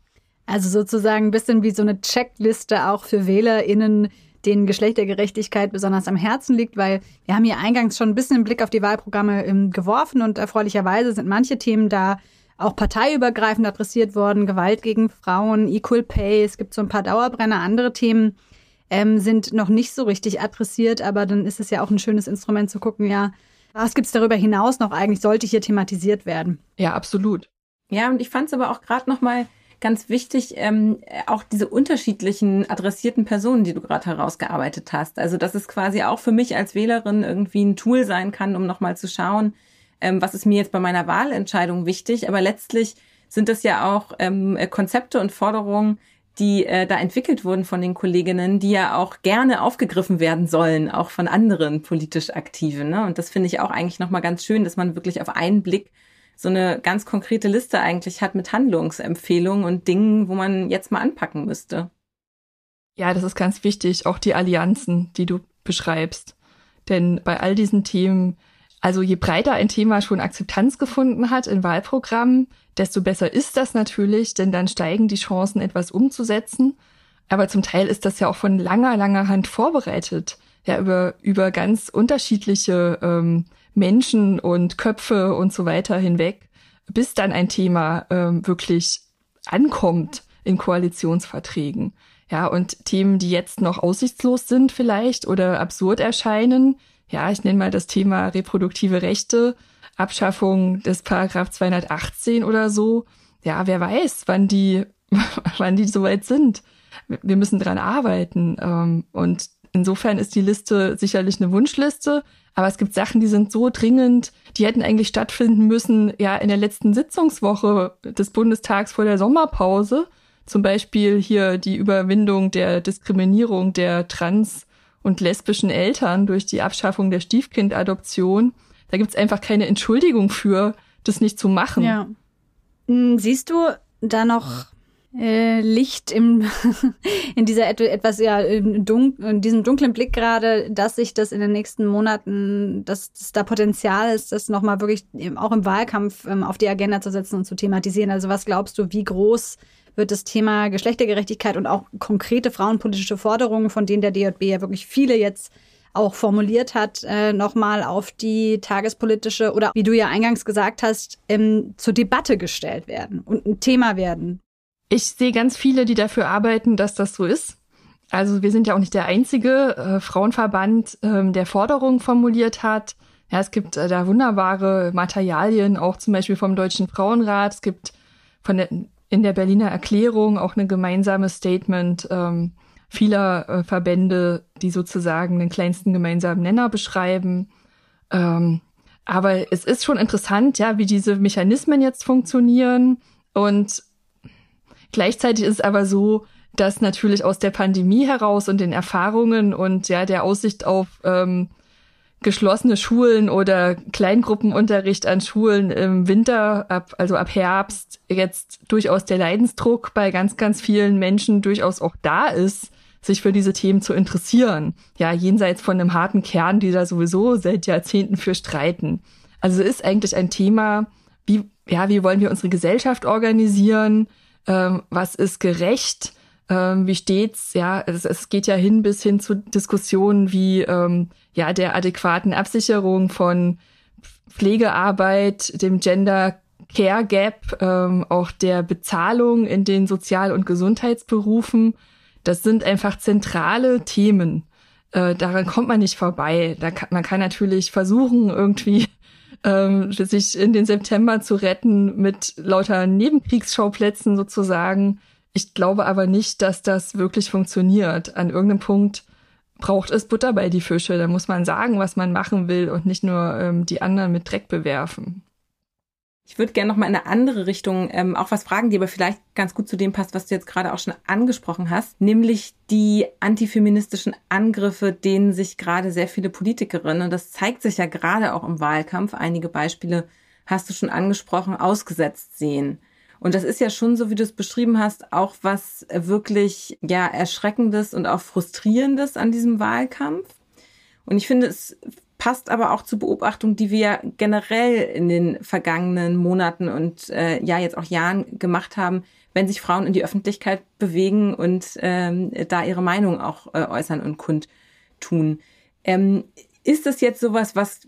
Also sozusagen ein bisschen wie so eine Checkliste auch für WählerInnen, denen Geschlechtergerechtigkeit besonders am Herzen liegt, weil wir haben hier eingangs schon ein bisschen einen Blick auf die Wahlprogramme ähm, geworfen und erfreulicherweise sind manche Themen da auch parteiübergreifend adressiert worden. Gewalt gegen Frauen, Equal Pay, es gibt so ein paar Dauerbrenner, andere Themen ähm, sind noch nicht so richtig adressiert, aber dann ist es ja auch ein schönes Instrument zu gucken, ja, was gibt's darüber hinaus noch eigentlich, sollte hier thematisiert werden? Ja, absolut. Ja, und ich fand es aber auch gerade noch mal ganz wichtig, ähm, auch diese unterschiedlichen adressierten Personen, die du gerade herausgearbeitet hast. Also, dass es quasi auch für mich als Wählerin irgendwie ein Tool sein kann, um nochmal zu schauen, ähm, was ist mir jetzt bei meiner Wahlentscheidung wichtig. Aber letztlich sind das ja auch ähm, Konzepte und Forderungen, die äh, da entwickelt wurden von den Kolleginnen, die ja auch gerne aufgegriffen werden sollen, auch von anderen politisch Aktiven. Ne? Und das finde ich auch eigentlich nochmal ganz schön, dass man wirklich auf einen Blick so eine ganz konkrete Liste eigentlich hat mit Handlungsempfehlungen und Dingen, wo man jetzt mal anpacken müsste. Ja, das ist ganz wichtig, auch die Allianzen, die du beschreibst. Denn bei all diesen Themen Also je breiter ein Thema schon Akzeptanz gefunden hat in Wahlprogrammen, desto besser ist das natürlich, denn dann steigen die Chancen, etwas umzusetzen. Aber zum Teil ist das ja auch von langer, langer Hand vorbereitet, ja, über, über ganz unterschiedliche ähm, Menschen und Köpfe und so weiter hinweg, bis dann ein Thema ähm, wirklich ankommt in Koalitionsverträgen. Ja, und Themen, die jetzt noch aussichtslos sind vielleicht oder absurd erscheinen, ja, ich nenne mal das Thema reproduktive Rechte, Abschaffung des Paragraph 218 oder so. Ja, wer weiß, wann die, wann die soweit sind. Wir müssen dran arbeiten. Ähm, und insofern ist die Liste sicherlich eine Wunschliste. Aber es gibt Sachen, die sind so dringend, die hätten eigentlich stattfinden müssen, ja, in der letzten Sitzungswoche des Bundestags vor der Sommerpause. Zum Beispiel hier die Überwindung der Diskriminierung der trans- und lesbischen Eltern durch die Abschaffung der Stiefkindadoption. Da gibt's einfach keine Entschuldigung für, das nicht zu machen. Ja. Hm, siehst du da noch äh, Licht im, in dieser etwas ja dun in diesem dunklen Blick gerade, dass sich das in den nächsten Monaten, dass, dass da Potenzial ist, das nochmal wirklich auch im Wahlkampf ähm, auf die Agenda zu setzen und zu thematisieren. Also was glaubst du, wie groß wird das Thema Geschlechtergerechtigkeit und auch konkrete frauenpolitische Forderungen, von denen der DJB ja wirklich viele jetzt auch formuliert hat, äh, nochmal auf die tagespolitische oder wie du ja eingangs gesagt hast, ähm, zur Debatte gestellt werden und ein Thema werden. Ich sehe ganz viele, die dafür arbeiten, dass das so ist. Also wir sind ja auch nicht der einzige äh, Frauenverband, ähm, der Forderungen formuliert hat. Ja, es gibt äh, da wunderbare Materialien, auch zum Beispiel vom Deutschen Frauenrat. Es gibt von der, in der Berliner Erklärung auch eine gemeinsame Statement ähm, vieler äh, Verbände, die sozusagen den kleinsten gemeinsamen Nenner beschreiben. Ähm, aber es ist schon interessant, ja, wie diese Mechanismen jetzt funktionieren und Gleichzeitig ist es aber so, dass natürlich aus der Pandemie heraus und den Erfahrungen und ja der Aussicht auf ähm, geschlossene Schulen oder Kleingruppenunterricht an Schulen im Winter, ab, also ab Herbst, jetzt durchaus der Leidensdruck bei ganz, ganz vielen Menschen durchaus auch da ist, sich für diese Themen zu interessieren. Ja, jenseits von einem harten Kern, die da sowieso seit Jahrzehnten für streiten. Also ist eigentlich ein Thema, wie, ja, wie wollen wir unsere Gesellschaft organisieren? Ähm, was ist gerecht, ähm, wie steht's, ja, es, es geht ja hin bis hin zu Diskussionen wie ähm, ja der adäquaten Absicherung von Pflegearbeit, dem Gender Care Gap, ähm, auch der Bezahlung in den Sozial- und Gesundheitsberufen. Das sind einfach zentrale Themen. Äh, daran kommt man nicht vorbei. Da kann, man kann natürlich versuchen, irgendwie ähm, sich in den September zu retten mit lauter Nebenkriegsschauplätzen sozusagen. Ich glaube aber nicht, dass das wirklich funktioniert. An irgendeinem Punkt braucht es Butter bei die Fische. Da muss man sagen, was man machen will und nicht nur ähm, die anderen mit Dreck bewerfen. Ich würde gerne noch mal in eine andere Richtung ähm, auch was fragen, die aber vielleicht ganz gut zu dem passt, was du jetzt gerade auch schon angesprochen hast, nämlich die antifeministischen Angriffe, denen sich gerade sehr viele Politikerinnen, und das zeigt sich ja gerade auch im Wahlkampf, einige Beispiele hast du schon angesprochen, ausgesetzt sehen. Und das ist ja schon so, wie du es beschrieben hast, auch was wirklich ja erschreckendes und auch frustrierendes an diesem Wahlkampf. Und ich finde es passt aber auch zur Beobachtung, die wir generell in den vergangenen Monaten und äh, ja jetzt auch Jahren gemacht haben, wenn sich Frauen in die Öffentlichkeit bewegen und ähm, da ihre Meinung auch äh, äußern und kundtun. Ähm, ist das jetzt sowas, was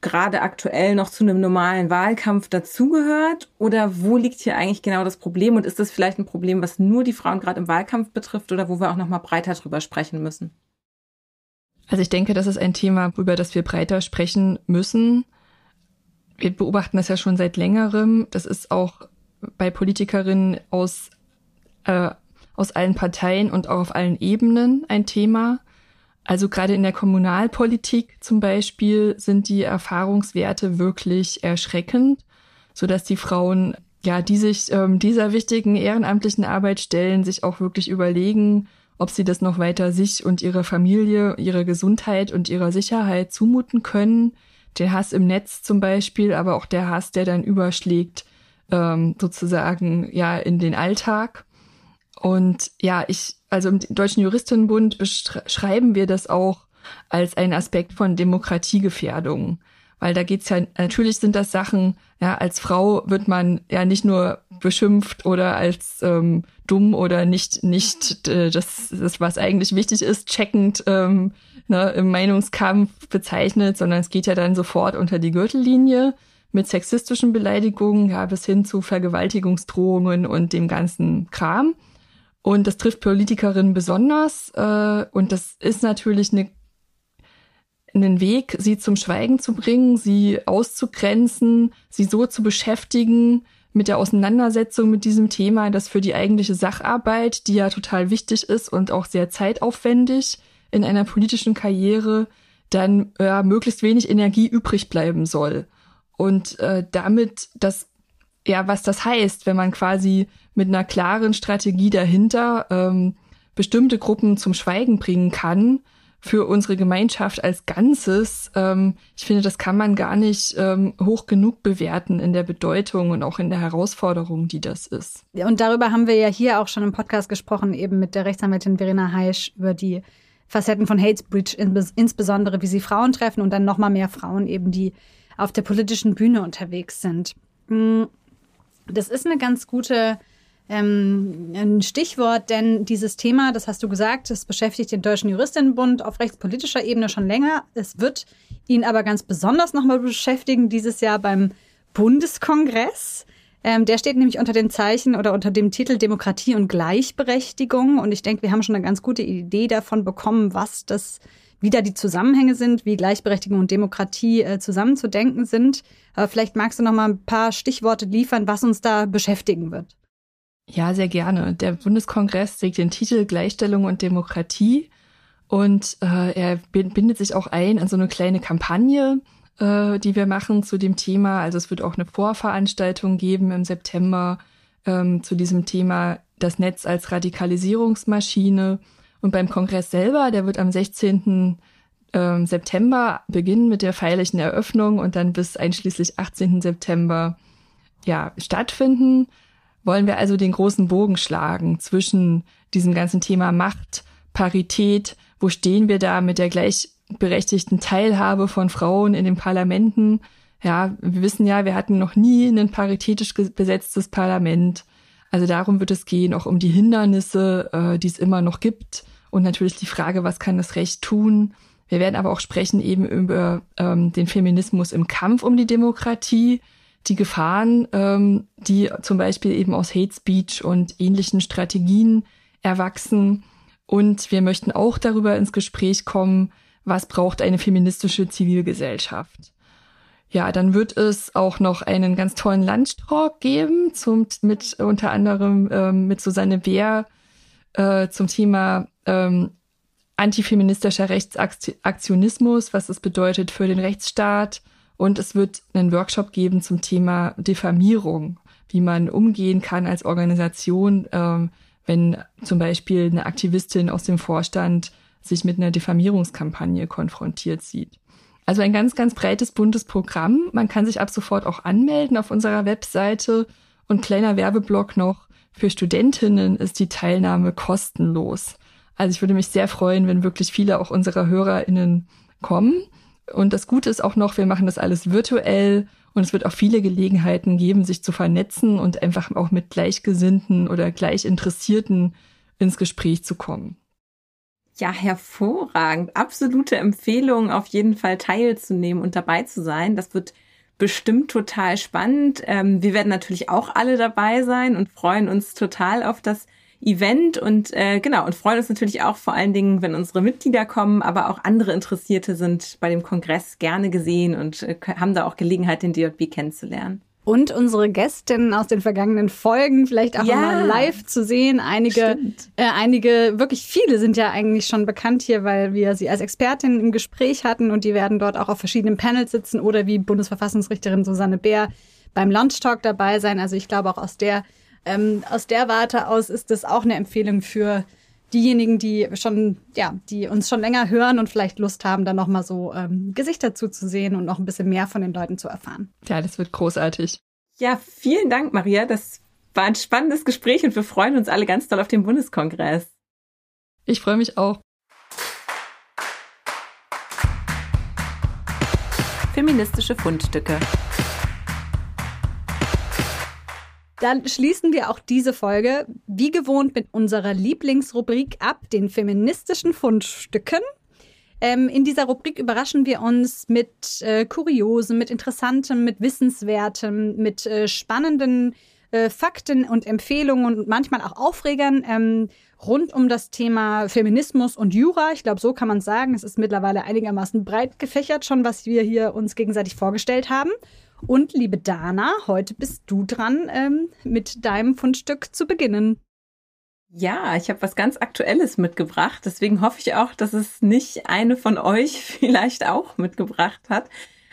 gerade aktuell noch zu einem normalen Wahlkampf dazugehört? Oder wo liegt hier eigentlich genau das Problem? Und ist das vielleicht ein Problem, was nur die Frauen gerade im Wahlkampf betrifft oder wo wir auch noch mal breiter drüber sprechen müssen? Also ich denke, das ist ein Thema, über das wir breiter sprechen müssen. Wir beobachten das ja schon seit längerem. Das ist auch bei Politikerinnen aus, äh, aus allen Parteien und auch auf allen Ebenen ein Thema. Also gerade in der Kommunalpolitik zum Beispiel sind die Erfahrungswerte wirklich erschreckend, so dass die Frauen, ja, die sich ähm, dieser wichtigen ehrenamtlichen Arbeit stellen, sich auch wirklich überlegen, ob sie das noch weiter sich und ihrer Familie, ihrer Gesundheit und ihrer Sicherheit zumuten können. Der Hass im Netz zum Beispiel, aber auch der Hass, der dann überschlägt, ähm, sozusagen ja in den Alltag. Und ja, ich, also im Deutschen Juristinnenbund beschreiben wir das auch als einen Aspekt von Demokratiegefährdung, weil da geht's ja, natürlich sind das Sachen, ja, als Frau wird man ja nicht nur beschimpft oder als ähm, dumm oder nicht, nicht äh, das, das, was eigentlich wichtig ist, checkend ähm, ne, im Meinungskampf bezeichnet, sondern es geht ja dann sofort unter die Gürtellinie mit sexistischen Beleidigungen, ja, bis hin zu Vergewaltigungsdrohungen und dem ganzen Kram. Und das trifft Politikerinnen besonders. Äh, und das ist natürlich eine, einen Weg, sie zum Schweigen zu bringen, sie auszugrenzen, sie so zu beschäftigen mit der Auseinandersetzung mit diesem Thema, dass für die eigentliche Sacharbeit, die ja total wichtig ist und auch sehr zeitaufwendig in einer politischen Karriere, dann ja, möglichst wenig Energie übrig bleiben soll. Und äh, damit das, ja, was das heißt, wenn man quasi mit einer klaren Strategie dahinter ähm, bestimmte Gruppen zum Schweigen bringen kann für unsere Gemeinschaft als Ganzes. Ähm, ich finde, das kann man gar nicht ähm, hoch genug bewerten in der Bedeutung und auch in der Herausforderung, die das ist. Und darüber haben wir ja hier auch schon im Podcast gesprochen, eben mit der Rechtsanwältin Verena Heisch über die Facetten von Hate Speech, insbesondere wie sie Frauen treffen und dann nochmal mehr Frauen eben, die auf der politischen Bühne unterwegs sind. Mm, das ist eine ganz gute ähm, ein Stichwort, denn dieses Thema, das hast du gesagt, das beschäftigt den Deutschen Juristinnenbund auf rechtspolitischer Ebene schon länger. Es wird ihn aber ganz besonders nochmal beschäftigen dieses Jahr beim Bundeskongress. Ähm, der steht nämlich unter dem Zeichen oder unter dem Titel Demokratie und Gleichberechtigung. Und ich denke, wir haben schon eine ganz gute Idee davon bekommen, was das, wie da die Zusammenhänge sind, wie Gleichberechtigung und Demokratie äh, zusammenzudenken sind. Aber vielleicht magst du noch mal ein paar Stichworte liefern, was uns da beschäftigen wird. Ja, sehr gerne. Der Bundeskongress trägt den Titel Gleichstellung und Demokratie und äh, er bindet sich auch ein in so eine kleine Kampagne, äh, die wir machen zu dem Thema. Also es wird auch eine Vorveranstaltung geben im September ähm, zu diesem Thema das Netz als Radikalisierungsmaschine. Und beim Kongress selber, der wird am 16. Ähm, September beginnen mit der feierlichen Eröffnung und dann bis einschließlich 18. September ja, stattfinden. Wollen wir also den großen Bogen schlagen zwischen diesem ganzen Thema Macht, Parität, wo stehen wir da mit der gleich berechtigten Teilhabe von Frauen in den Parlamenten. Ja, wir wissen ja, wir hatten noch nie ein paritätisch besetztes Parlament. Also darum wird es gehen, auch um die Hindernisse, äh, die es immer noch gibt und natürlich die Frage, was kann das Recht tun. Wir werden aber auch sprechen eben über ähm, den Feminismus im Kampf um die Demokratie, die Gefahren, ähm, die zum Beispiel eben aus Hate Speech und ähnlichen Strategien erwachsen. Und wir möchten auch darüber ins Gespräch kommen, was braucht eine feministische Zivilgesellschaft. Ja, dann wird es auch noch einen ganz tollen Lunchtalk geben, zum, mit unter anderem ähm, mit Susanne Bär äh, zum Thema ähm, antifeministischer Rechtsaktionismus, was es bedeutet für den Rechtsstaat. Und es wird einen Workshop geben zum Thema Diffamierung, wie man umgehen kann als Organisation, ähm, wenn zum Beispiel eine Aktivistin aus dem Vorstand sich mit einer Diffamierungskampagne konfrontiert sieht. Also ein ganz, ganz breites, buntes Programm. Man kann sich ab sofort auch anmelden auf unserer Webseite. Und kleiner Werbeblock noch, für Studentinnen ist die Teilnahme kostenlos. Also ich würde mich sehr freuen, wenn wirklich viele auch unserer HörerInnen kommen. Und das Gute ist auch noch, wir machen das alles virtuell und es wird auch viele Gelegenheiten geben, sich zu vernetzen und einfach auch mit Gleichgesinnten oder Gleichinteressierten ins Gespräch zu kommen. Ja, hervorragend. Absolute Empfehlung, auf jeden Fall teilzunehmen und dabei zu sein. Das wird bestimmt total spannend. Ähm, wir werden natürlich auch alle dabei sein und freuen uns total auf das Event und äh, genau und freuen uns natürlich auch vor allen Dingen, wenn unsere Mitglieder kommen, aber auch andere Interessierte sind bei dem Kongress gerne gesehen und äh, haben da auch Gelegenheit, den DJB kennenzulernen. Und unsere Gästinnen aus den vergangenen Folgen vielleicht auch ja, mal live zu sehen. Einige, äh, einige, wirklich viele sind ja eigentlich schon bekannt hier, weil wir sie als Expertin im Gespräch hatten und die werden dort auch auf verschiedenen Panels sitzen oder wie Bundesverfassungsrichterin Susanne Bär beim Lunch Talk dabei sein. Also ich glaube auch aus der, ähm, aus der Warte aus ist das auch eine Empfehlung für diejenigen, die schon, ja, die uns schon länger hören und vielleicht Lust haben, dann nochmal so ähm, Gesichter zuzusehen und noch ein bisschen mehr von den Leuten zu erfahren. Ja, das wird großartig. Ja, vielen Dank, Maria. Das war ein spannendes Gespräch und wir freuen uns alle ganz doll auf den Bundeskongress. Ich freue mich auch. feministische Fundstücke. Dann schließen wir auch diese Folge wie gewohnt mit unserer Lieblingsrubrik ab, den feministischen Fundstücken. Ähm, in dieser Rubrik überraschen wir uns mit äh, Kuriosen, mit Interessantem, mit Wissenswertem, mit äh, spannenden äh, Fakten und Empfehlungen und manchmal auch Aufregern ähm, rund um das Thema Feminismus und Jura. Ich glaube, so kann man sagen. Es ist mittlerweile einigermaßen breit gefächert schon, was wir hier uns gegenseitig vorgestellt haben. Und liebe Dana, heute bist du dran, ähm, mit deinem Fundstück zu beginnen. Ja, ich habe was ganz Aktuelles mitgebracht. Deswegen hoffe ich auch, dass es nicht eine von euch vielleicht auch mitgebracht hat,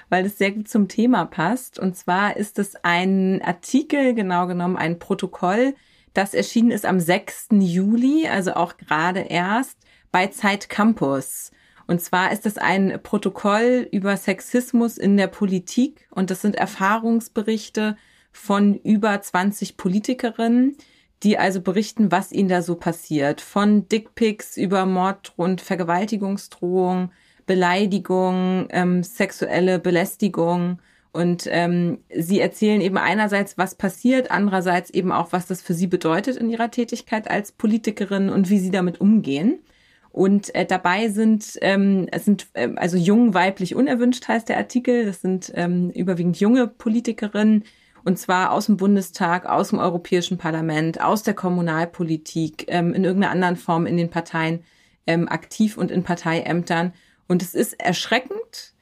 weil es sehr gut zum Thema passt. Und zwar ist es ein Artikel, genau genommen ein Protokoll, das erschienen ist am 6. Juli, also auch gerade erst bei Zeit Campus. Und zwar ist es ein Protokoll über Sexismus in der Politik und das sind Erfahrungsberichte von über 20 Politikerinnen, die also berichten, was ihnen da so passiert. Von Dickpics über Mord und Vergewaltigungsdrohung, Beleidigung, ähm, sexuelle Belästigung. Und ähm, sie erzählen eben einerseits, was passiert, andererseits eben auch, was das für sie bedeutet in ihrer Tätigkeit als Politikerin und wie sie damit umgehen. Und äh, dabei sind, ähm, es sind äh, also jung, weiblich, unerwünscht heißt der Artikel. Das sind ähm, überwiegend junge Politikerinnen und zwar aus dem Bundestag, aus dem Europäischen Parlament, aus der Kommunalpolitik, ähm, in irgendeiner anderen Form in den Parteien ähm, aktiv und in Parteiämtern. Und es ist erschreckend.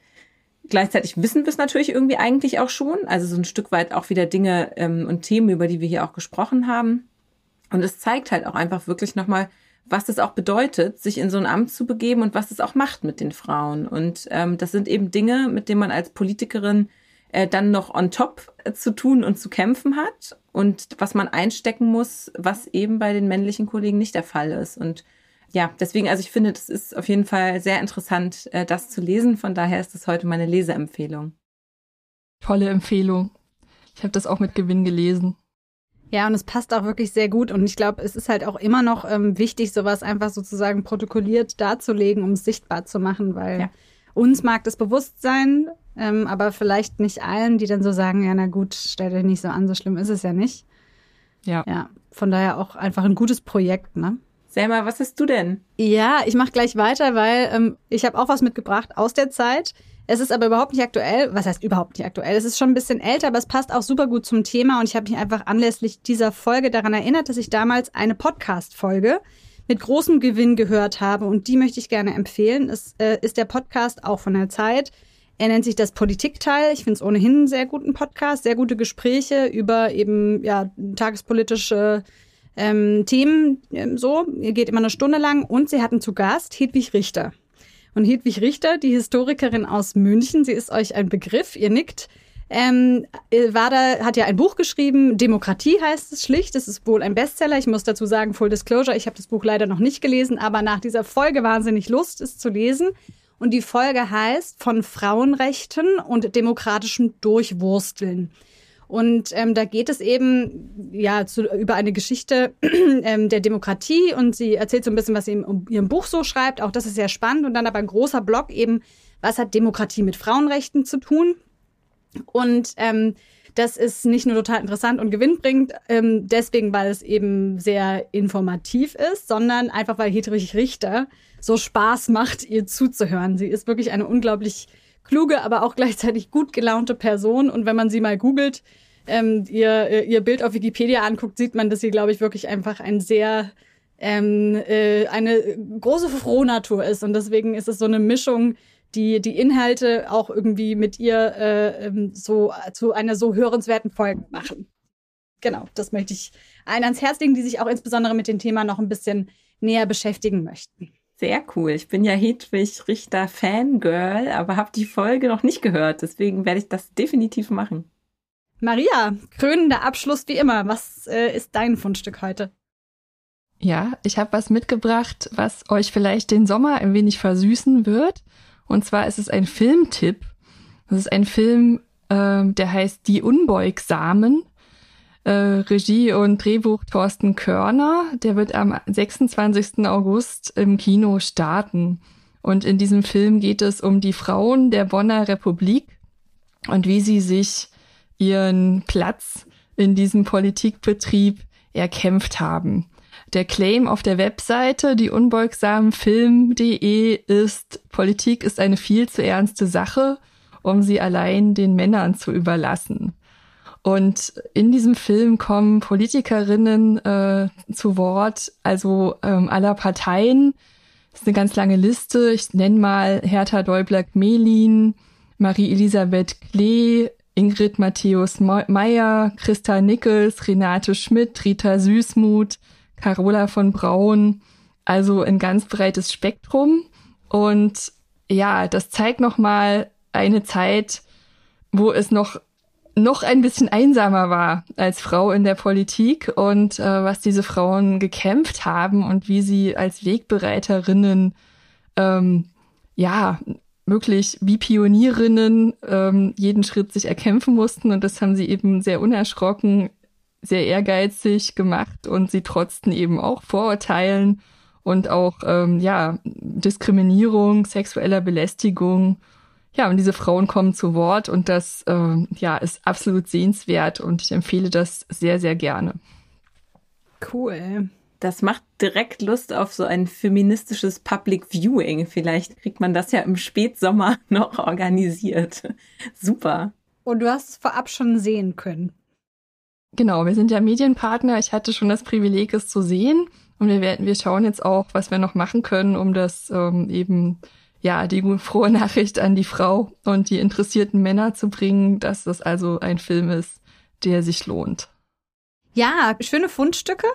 Gleichzeitig wissen wir es natürlich irgendwie eigentlich auch schon. Also so ein Stück weit auch wieder Dinge ähm, und Themen, über die wir hier auch gesprochen haben. Und es zeigt halt auch einfach wirklich nochmal, was das auch bedeutet, sich in so ein Amt zu begeben und was es auch macht mit den Frauen. Und ähm, das sind eben Dinge, mit denen man als Politikerin äh, dann noch on top äh, zu tun und zu kämpfen hat und was man einstecken muss, was eben bei den männlichen Kollegen nicht der Fall ist. Und ja, deswegen, also ich finde, das ist auf jeden Fall sehr interessant, äh, das zu lesen. Von daher ist das heute meine Leseempfehlung. Tolle Empfehlung. Ich habe das auch mit Gewinn gelesen. Ja, und es passt auch wirklich sehr gut. Und ich glaube, es ist halt auch immer noch ähm, wichtig, sowas einfach sozusagen protokolliert darzulegen, um es sichtbar zu machen, weil ja. uns mag das bewusst sein, ähm, aber vielleicht nicht allen, die dann so sagen, ja, na gut, stell dich nicht so an, so schlimm ist es ja nicht. Ja. Ja, von daher auch einfach ein gutes Projekt, ne? Selma, was hast du denn? Ja, ich mache gleich weiter, weil ähm, ich habe auch was mitgebracht aus der Zeit. Es ist aber überhaupt nicht aktuell. Was heißt überhaupt nicht aktuell? Es ist schon ein bisschen älter, aber es passt auch super gut zum Thema. Und ich habe mich einfach anlässlich dieser Folge daran erinnert, dass ich damals eine Podcast-Folge mit großem Gewinn gehört habe. Und die möchte ich gerne empfehlen. Es äh, ist der Podcast auch von der Zeit. Er nennt sich das Politikteil. Ich finde es ohnehin einen sehr guten Podcast, sehr gute Gespräche über eben ja tagespolitische ähm, Themen. Ähm, so, er geht immer eine Stunde lang. Und sie hatten zu Gast Hedwig Richter. Und Hedwig Richter, die Historikerin aus München, sie ist euch ein Begriff, ihr nickt. Ähm, Wada hat ja ein Buch geschrieben, Demokratie heißt es schlicht. Es ist wohl ein Bestseller. Ich muss dazu sagen, Full Disclosure, ich habe das Buch leider noch nicht gelesen, aber nach dieser Folge wahnsinnig Lust, es zu lesen. Und die Folge heißt von Frauenrechten und demokratischem Durchwursteln. Und ähm, da geht es eben ja zu, über eine Geschichte ähm, der Demokratie und sie erzählt so ein bisschen, was sie in ihrem Buch so schreibt. Auch das ist sehr spannend. Und dann aber ein großer Block eben, was hat Demokratie mit Frauenrechten zu tun? Und ähm, das ist nicht nur total interessant und gewinnbringend, ähm, deswegen, weil es eben sehr informativ ist, sondern einfach, weil Hedrich Richter so Spaß macht, ihr zuzuhören. Sie ist wirklich eine unglaublich kluge, aber auch gleichzeitig gut gelaunte Person. Und wenn man sie mal googelt, ähm, ihr, ihr Bild auf Wikipedia anguckt, sieht man, dass sie, glaube ich, wirklich einfach ein sehr ähm, äh, eine große Frohnatur ist. Und deswegen ist es so eine Mischung, die die Inhalte auch irgendwie mit ihr äh, ähm, so zu einer so hörenswerten Folge machen. Genau, das möchte ich allen ans Herz legen, die sich auch insbesondere mit dem Thema noch ein bisschen näher beschäftigen möchten. Sehr cool. Ich bin ja Hedwig Richter Fangirl, aber habe die Folge noch nicht gehört. Deswegen werde ich das definitiv machen. Maria, krönender Abschluss wie immer. Was äh, ist dein Fundstück heute? Ja, ich habe was mitgebracht, was euch vielleicht den Sommer ein wenig versüßen wird. Und zwar ist es ein Filmtipp. Das ist ein Film, äh, der heißt Die Unbeugsamen äh, Regie und Drehbuch Thorsten Körner. Der wird am 26. August im Kino starten. Und in diesem Film geht es um die Frauen der Bonner Republik und wie sie sich ihren Platz in diesem Politikbetrieb erkämpft haben. Der Claim auf der Webseite, die unbeugsamfilm.de ist, Politik ist eine viel zu ernste Sache, um sie allein den Männern zu überlassen. Und in diesem Film kommen Politikerinnen äh, zu Wort, also ähm, aller Parteien. Das ist eine ganz lange Liste. Ich nenne mal Hertha Däubler-Gmelin, Marie-Elisabeth Klee, Ingrid Matthäus Meyer, Christa Nickels, Renate Schmidt, Rita Süßmuth, Carola von Braun, also ein ganz breites Spektrum. Und ja, das zeigt nochmal eine Zeit, wo es noch noch ein bisschen einsamer war als Frau in der Politik und äh, was diese Frauen gekämpft haben und wie sie als Wegbereiterinnen ähm, ja wirklich wie Pionierinnen ähm, jeden Schritt sich erkämpfen mussten und das haben sie eben sehr unerschrocken sehr ehrgeizig gemacht und sie trotzten eben auch Vorurteilen und auch ähm, ja Diskriminierung, sexueller Belästigung. Ja, und diese Frauen kommen zu Wort und das ähm, ja ist absolut sehenswert und ich empfehle das sehr sehr gerne. Cool. Das macht direkt Lust auf so ein feministisches Public Viewing. Vielleicht kriegt man das ja im Spätsommer noch organisiert. Super. Und du hast es vorab schon sehen können. Genau, wir sind ja Medienpartner. Ich hatte schon das Privileg, es zu sehen. Und wir werden, wir schauen jetzt auch, was wir noch machen können, um das ähm, eben, ja, die frohe Nachricht an die Frau und die interessierten Männer zu bringen, dass das also ein Film ist, der sich lohnt. Ja, schöne Fundstücke.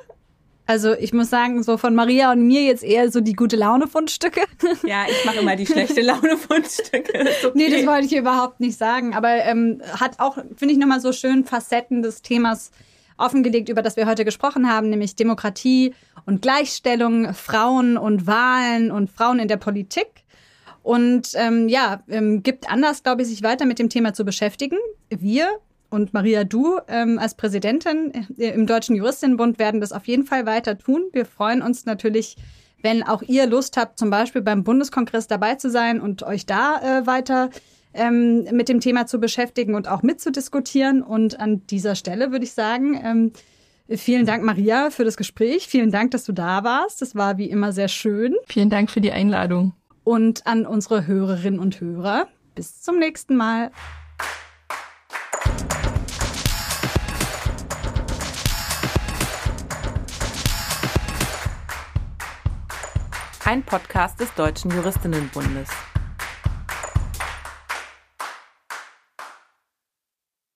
Also ich muss sagen, so von Maria und mir jetzt eher so die gute Laune Fundstücke. Ja, ich mache immer die schlechte Laune Fundstücke. Okay. Nee, das wollte ich überhaupt nicht sagen. Aber ähm, hat auch, finde ich, nochmal so schön Facetten des Themas offengelegt, über das wir heute gesprochen haben, nämlich Demokratie und Gleichstellung, Frauen und Wahlen und Frauen in der Politik. Und ähm, ja, ähm, gibt Anlass, glaube ich, sich weiter mit dem Thema zu beschäftigen. Wir und Maria, du ähm, als Präsidentin äh, im Deutschen Juristinnenbund werden das auf jeden Fall weiter tun. Wir freuen uns natürlich, wenn auch ihr Lust habt, zum Beispiel beim Bundeskongress dabei zu sein und euch da äh, weiter ähm, mit dem Thema zu beschäftigen und auch mitzudiskutieren. Und an dieser Stelle würde ich sagen, ähm, vielen Dank, Maria, für das Gespräch. Vielen Dank, dass du da warst. Das war wie immer sehr schön. Vielen Dank für die Einladung. Und an unsere Hörerinnen und Hörer. Bis zum nächsten Mal. ein Podcast des Deutschen Juristinnenbundes.